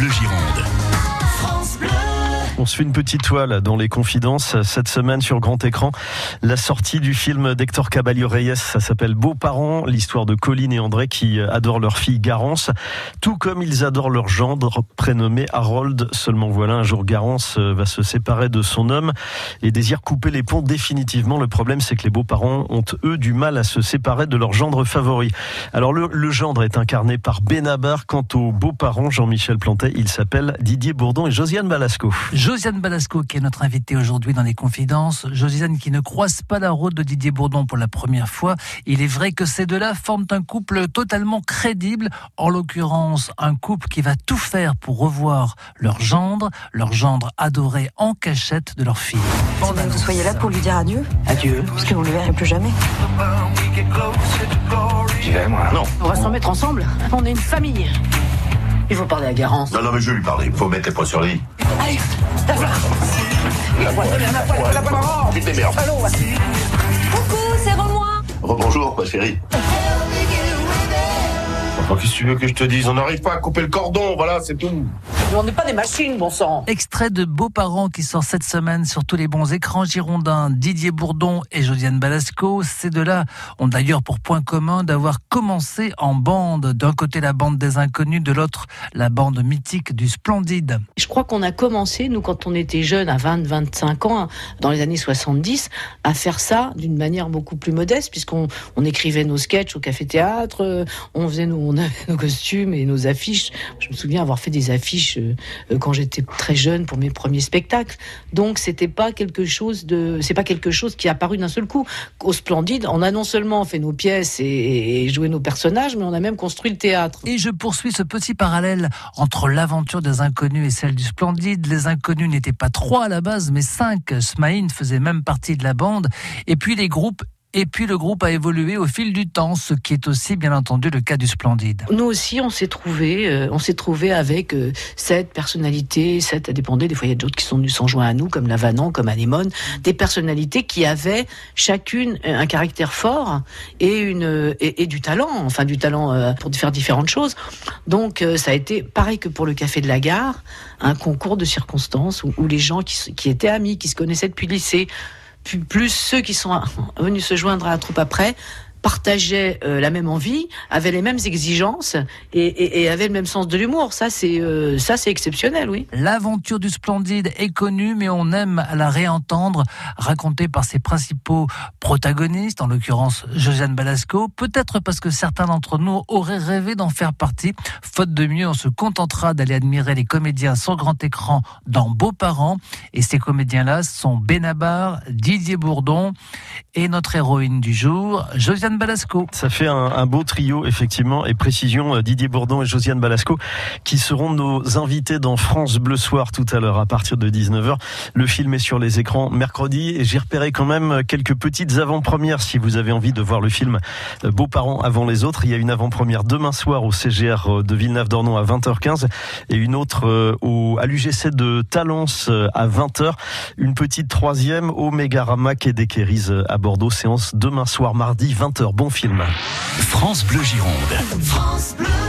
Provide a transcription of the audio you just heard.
Bleu Gironde. On se fait une petite toile dans les confidences cette semaine sur grand écran. La sortie du film d'Hector Caballo Reyes, ça s'appelle Beaux parents, l'histoire de Colline et André qui adorent leur fille Garance, tout comme ils adorent leur gendre prénommé Harold. Seulement voilà, un jour Garance va se séparer de son homme et désire couper les ponts définitivement. Le problème c'est que les beaux-parents ont eux du mal à se séparer de leur gendre favori. Alors le, le gendre est incarné par Benabar. Quant aux beaux-parents, Jean-Michel Plantet, il s'appelle Didier Bourdon et Josiane Balasco. Josiane Balasco qui est notre invitée aujourd'hui dans les confidences. Josiane qui ne croise pas la route de Didier Bourdon pour la première fois. Il est vrai que ces deux-là forment un couple totalement crédible. En l'occurrence, un couple qui va tout faire pour revoir leur gendre, leur gendre adoré en cachette de leur fille. Bon, que vous soyez là pour lui dire adieu. Adieu. Parce que vous ne le verrez plus jamais. J'y vais, moi. Non. On va se remettre ensemble. On est une famille. Il faut parler à Garance. Non, non, mais je vais lui parler. Faut mettre les points sur lui. Allez, la voilà. La voilà, la voilà, la voilà. Tu te démerdes. Allô, ouais. Coucou, c'est Romois. Rebonjour, ma chérie. Enfin, qu'est-ce que tu veux que je te dise? On n'arrive pas à couper le cordon, voilà, c'est tout. On n'est pas des machines, bon sang. Extrait de Beaux-parents qui sort cette semaine sur tous les bons écrans girondins. Didier Bourdon et Josiane Balasco. Ces deux-là ont d'ailleurs pour point commun d'avoir commencé en bande. D'un côté la bande des inconnus, de l'autre la bande mythique du Splendide. Je crois qu'on a commencé, nous, quand on était jeunes, à 20, 25 ans, dans les années 70, à faire ça d'une manière beaucoup plus modeste, puisqu'on on écrivait nos sketchs au café-théâtre, euh, on faisait nos, on avait nos costumes et nos affiches. Je me souviens avoir fait des affiches euh, quand j'étais très jeune pour mes premiers spectacles. Donc, c'était pas quelque chose de, c'est pas quelque chose qui est apparu d'un seul coup. Au Splendide, on a non seulement fait nos pièces et, et joué nos personnages, mais on a même construit le théâtre. Et je poursuis ce petit parallèle entre l'aventure des inconnus et celle du Splendide. Les inconnus n'étaient pas trois à la base, mais cinq. Smaïn faisait même partie de la bande. Et puis les groupes et puis le groupe a évolué au fil du temps, ce qui est aussi bien entendu le cas du Splendide. Nous aussi, on s'est trouvé, euh, on s'est trouvé avec euh, sept personnalités, sept, ça dépendait. Des fois, il y a d'autres qui sont venus s'en joindre à nous, comme Lavanon, comme Anémone, des personnalités qui avaient chacune un caractère fort et une euh, et, du talent, enfin du talent euh, pour faire différentes choses. Donc, euh, ça a été pareil que pour le Café de la Gare, un concours de circonstances où, les gens qui, qui étaient amis, qui se connaissaient depuis le lycée, plus, ceux qui sont venus se joindre à la troupe après partageaient euh, la même envie, avaient les mêmes exigences et, et, avaient le même sens de l'humour. Ça, c'est euh, ça, c'est exceptionnel, oui. L'aventure du Splendide est connue, mais on aime la réentendre, racontée par ses principaux protagonistes, en l'occurrence Josiane Balasco. Peut-être parce que certains d'entre nous auraient rêvé d'en faire partie. Faute de mieux, on se contentera d'aller admirer les comédiens sur grand écran dans Beaux-parents. Et ces comédiens-là sont Benabar, Didier Bourdon et notre héroïne du jour, Josiane Balasco. Ça fait un, beau trio, effectivement, et précision, euh, Didier Bourdon et Josiane Balasco, qui seront nos invités dans France Bleu Soir tout à l'heure à partir de 19h. Le film est sur les écrans mercredi et j'ai repéré quand même quelques petites avant-premières si vous avez envie de voir le film euh, Beaux-parents avant les autres. Il y a une avant-première demain soir au CGR de Villeneuve-d'Ornon à 20h15 et une autre euh, au, à l'UGC de Talence euh, à 20h. Une petite troisième au Mégarama Quai des Quéris à Bordeaux. Séance demain soir mardi 20h. Bon film. France Bleu Gironde. France Bleu.